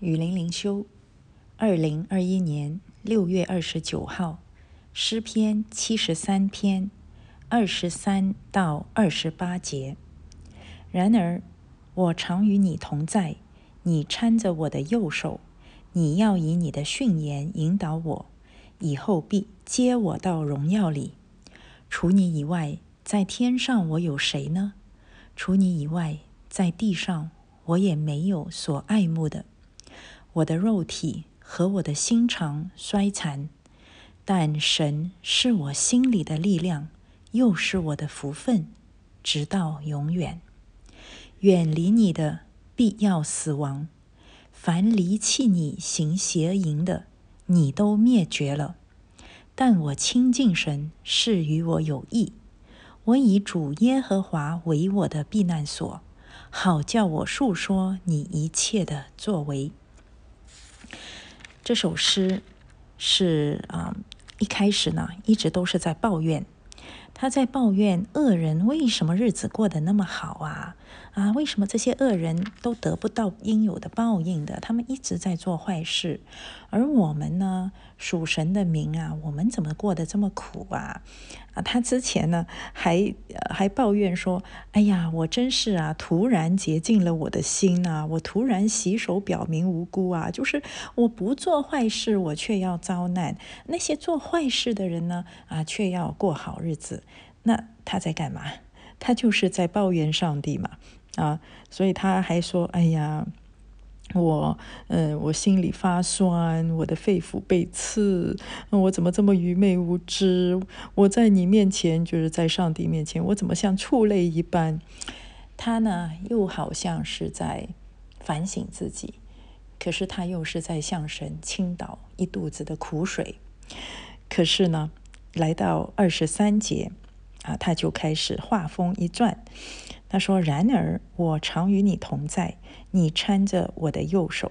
雨林灵修，二零二一年六月二十九号，诗篇七十三篇二十三到二十八节。然而，我常与你同在，你搀着我的右手，你要以你的训言引导我，以后必接我到荣耀里。除你以外，在天上我有谁呢？除你以外，在地上我也没有所爱慕的。我的肉体和我的心肠衰残，但神是我心里的力量，又是我的福分，直到永远。远离你的必要死亡，凡离弃你行邪淫的，你都灭绝了。但我亲近神是与我有益，我以主耶和华为我的避难所，好叫我述说你一切的作为。这首诗是啊，一开始呢，一直都是在抱怨，他在抱怨恶人为什么日子过得那么好啊？啊，为什么这些恶人都得不到应有的报应的？他们一直在做坏事，而我们呢，属神的名啊，我们怎么过得这么苦啊？啊，他之前呢还还抱怨说：“哎呀，我真是啊，突然洁净了我的心啊，我突然洗手表明无辜啊，就是我不做坏事，我却要遭难；那些做坏事的人呢，啊，却要过好日子。那他在干嘛？他就是在抱怨上帝嘛。”啊，所以他还说：“哎呀，我，嗯，我心里发酸，我的肺腑被刺，我怎么这么愚昧无知？我在你面前，就是在上帝面前，我怎么像畜类一般？”他呢，又好像是在反省自己，可是他又是在向神倾倒一肚子的苦水。可是呢，来到二十三节，啊，他就开始话锋一转。他说：“然而我常与你同在，你搀着我的右手。”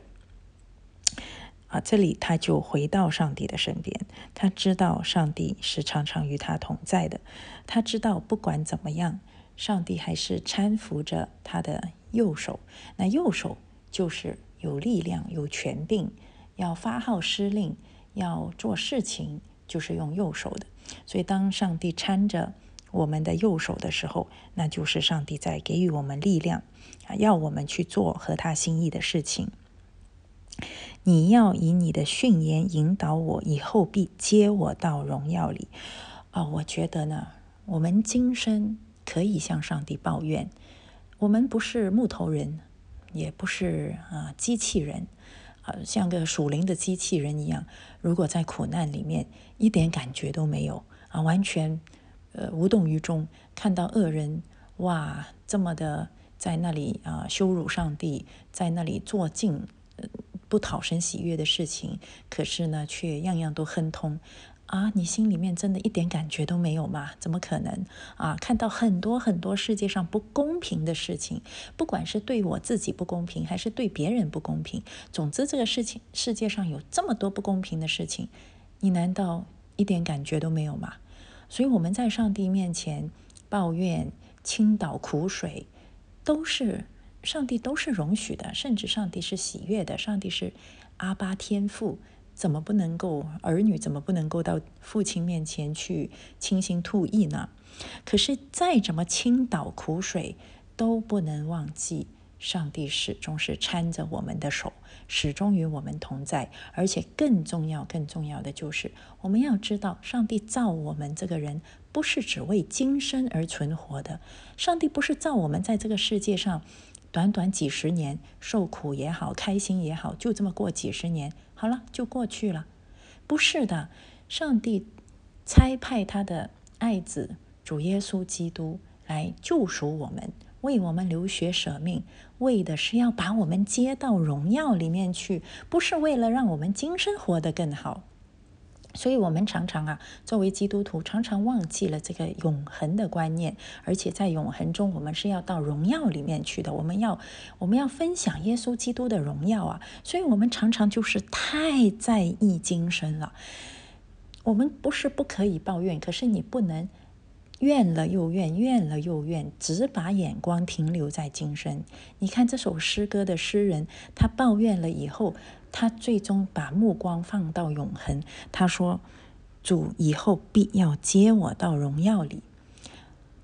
啊，这里他就回到上帝的身边。他知道上帝是常常与他同在的。他知道不管怎么样，上帝还是搀扶着他的右手。那右手就是有力量、有权柄，要发号施令、要做事情，就是用右手的。所以当上帝搀着。我们的右手的时候，那就是上帝在给予我们力量啊，要我们去做合他心意的事情。你要以你的训言引导我，以后必接我到荣耀里。啊，我觉得呢，我们今生可以向上帝抱怨，我们不是木头人，也不是啊机器人，啊像个属灵的机器人一样，如果在苦难里面一点感觉都没有啊，完全。呃，无动于衷，看到恶人哇，这么的在那里啊羞辱上帝，在那里做尽不讨神喜悦的事情，可是呢，却样样都亨通啊！你心里面真的一点感觉都没有吗？怎么可能啊？看到很多很多世界上不公平的事情，不管是对我自己不公平，还是对别人不公平，总之这个事情世界上有这么多不公平的事情，你难道一点感觉都没有吗？所以我们在上帝面前抱怨、倾倒苦水，都是上帝都是容许的，甚至上帝是喜悦的。上帝是阿巴天父，怎么不能够儿女怎么不能够到父亲面前去倾心吐意呢？可是再怎么倾倒苦水，都不能忘记。上帝始终是搀着我们的手，始终与我们同在。而且更重要、更重要的就是，我们要知道，上帝造我们这个人，不是只为今生而存活的。上帝不是造我们在这个世界上短短几十年受苦也好、开心也好，就这么过几十年，好了就过去了。不是的，上帝差派他的爱子主耶稣基督来救赎我们。为我们流血舍命，为的是要把我们接到荣耀里面去，不是为了让我们今生活得更好。所以，我们常常啊，作为基督徒，常常忘记了这个永恒的观念，而且在永恒中，我们是要到荣耀里面去的。我们要，我们要分享耶稣基督的荣耀啊！所以，我们常常就是太在意今生了。我们不是不可以抱怨，可是你不能。怨了又怨，怨了又怨，只把眼光停留在今生。你看这首诗歌的诗人，他抱怨了以后，他最终把目光放到永恒。他说：“主以后必要接我到荣耀里，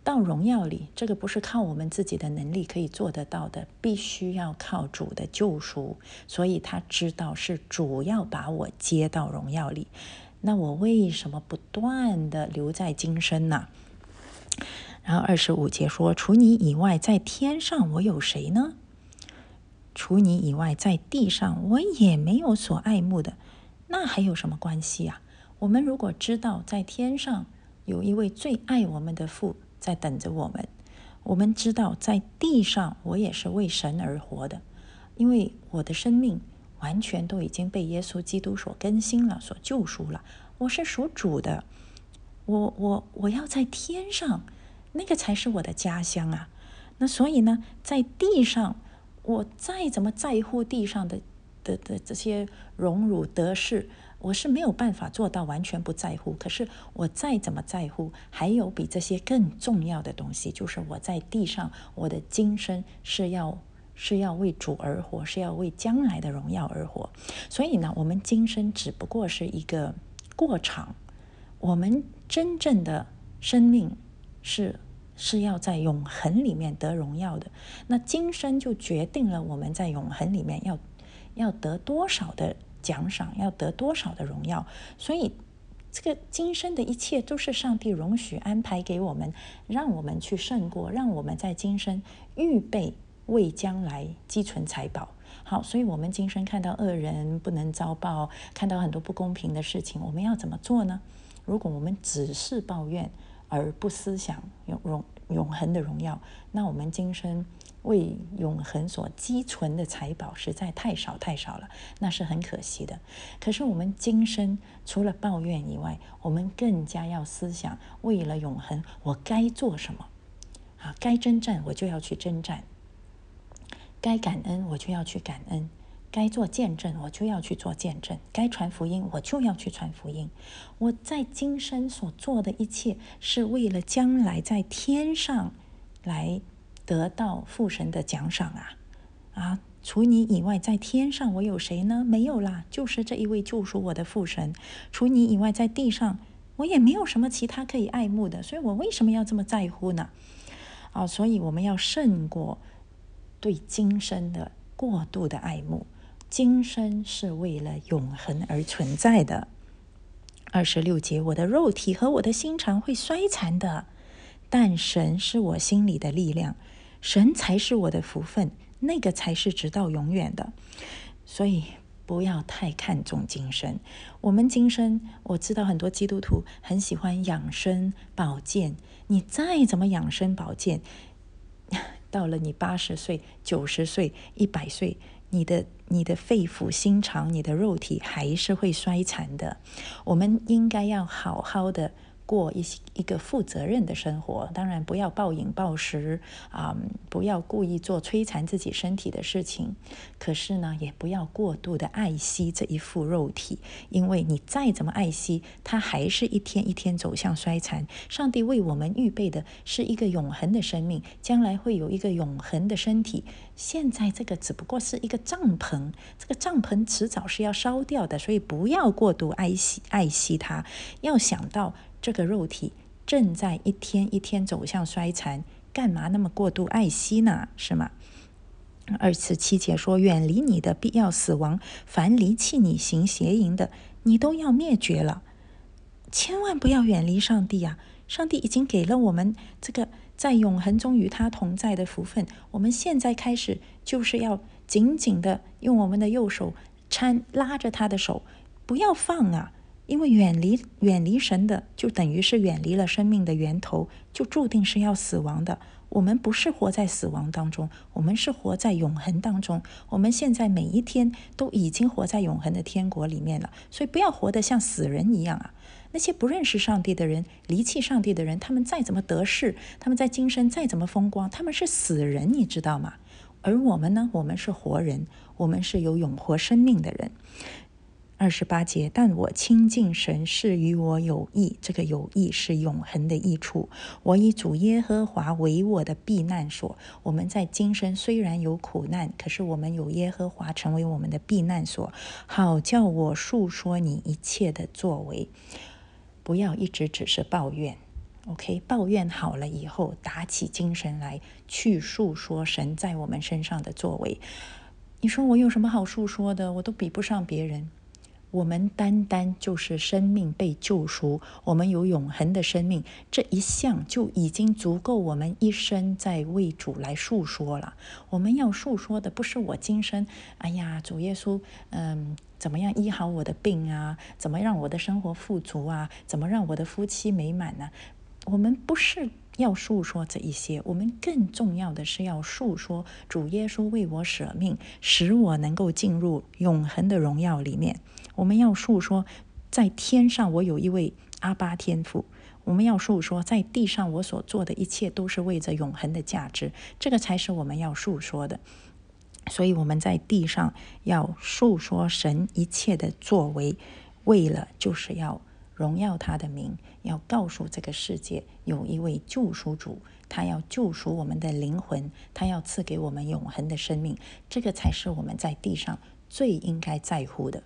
到荣耀里，这个不是靠我们自己的能力可以做得到的，必须要靠主的救赎。所以他知道是主要把我接到荣耀里。那我为什么不断的留在今生呢？”然后二十五节说：“除你以外，在天上我有谁呢？除你以外，在地上我也没有所爱慕的。那还有什么关系啊？我们如果知道在天上有一位最爱我们的父在等着我们，我们知道在地上我也是为神而活的，因为我的生命完全都已经被耶稣基督所更新了，所救赎了。我是属主的。”我我我要在天上，那个才是我的家乡啊！那所以呢，在地上，我再怎么在乎地上的的的这些荣辱得失，我是没有办法做到完全不在乎。可是我再怎么在乎，还有比这些更重要的东西，就是我在地上，我的今生是要是要为主而活，是要为将来的荣耀而活。所以呢，我们今生只不过是一个过场。我们真正的生命是是要在永恒里面得荣耀的，那今生就决定了我们在永恒里面要要得多少的奖赏，要得多少的荣耀。所以，这个今生的一切都是上帝容许安排给我们，让我们去胜过，让我们在今生预备为将来积存财宝。好，所以我们今生看到恶人不能遭报，看到很多不公平的事情，我们要怎么做呢？如果我们只是抱怨而不思想永永永恒的荣耀，那我们今生为永恒所积存的财宝实在太少太少了，那是很可惜的。可是我们今生除了抱怨以外，我们更加要思想，为了永恒，我该做什么？啊，该征战我就要去征战，该感恩我就要去感恩。该做见证，我就要去做见证；该传福音，我就要去传福音。我在今生所做的一切，是为了将来在天上来得到父神的奖赏啊！啊，除你以外，在天上我有谁呢？没有啦，就是这一位救赎我的父神。除你以外，在地上我也没有什么其他可以爱慕的，所以我为什么要这么在乎呢？啊，所以我们要胜过对今生的过度的爱慕。今生是为了永恒而存在的。二十六节，我的肉体和我的心肠会衰残的，但神是我心里的力量，神才是我的福分，那个才是直到永远的。所以不要太看重今生。我们今生，我知道很多基督徒很喜欢养生保健，你再怎么养生保健，到了你八十岁、九十岁、一百岁。你的你的肺腑心肠，你的肉体还是会衰残的。我们应该要好好的。过一些一个负责任的生活，当然不要暴饮暴食啊，不要故意做摧残自己身体的事情。可是呢，也不要过度的爱惜这一副肉体，因为你再怎么爱惜，它还是一天一天走向衰残。上帝为我们预备的是一个永恒的生命，将来会有一个永恒的身体。现在这个只不过是一个帐篷，这个帐篷迟早是要烧掉的，所以不要过度爱惜爱惜它，要想到。这个肉体正在一天一天走向衰残，干嘛那么过度爱惜呢？是吗？二十七节说：“远离你的必要死亡，凡离弃你行邪淫的，你都要灭绝了。千万不要远离上帝啊！上帝已经给了我们这个在永恒中与他同在的福分，我们现在开始就是要紧紧的用我们的右手搀拉着他的手，不要放啊！”因为远离远离神的，就等于是远离了生命的源头，就注定是要死亡的。我们不是活在死亡当中，我们是活在永恒当中。我们现在每一天都已经活在永恒的天国里面了，所以不要活得像死人一样啊！那些不认识上帝的人、离弃上帝的人，他们再怎么得势，他们在今生再怎么风光，他们是死人，你知道吗？而我们呢？我们是活人，我们是有永活生命的人。二十八节，但我亲近神是与我有益，这个有益是永恒的益处。我以主耶和华为我的避难所。我们在今生虽然有苦难，可是我们有耶和华成为我们的避难所，好叫我述说你一切的作为。不要一直只是抱怨，OK？抱怨好了以后，打起精神来去述说神在我们身上的作为。你说我有什么好述说的？我都比不上别人。我们单单就是生命被救赎，我们有永恒的生命，这一项就已经足够我们一生在为主来述说了。我们要述说的不是我今生，哎呀，主耶稣，嗯，怎么样医好我的病啊？怎么让我的生活富足啊？怎么让我的夫妻美满呢？我们不是要述说这一些，我们更重要的是要述说主耶稣为我舍命，使我能够进入永恒的荣耀里面。我们要述说，在天上我有一位阿巴天父。我们要述说，在地上我所做的一切都是为着永恒的价值，这个才是我们要述说的。所以我们在地上要述说神一切的作为，为了就是要荣耀他的名，要告诉这个世界有一位救赎主，他要救赎我们的灵魂，他要赐给我们永恒的生命，这个才是我们在地上最应该在乎的。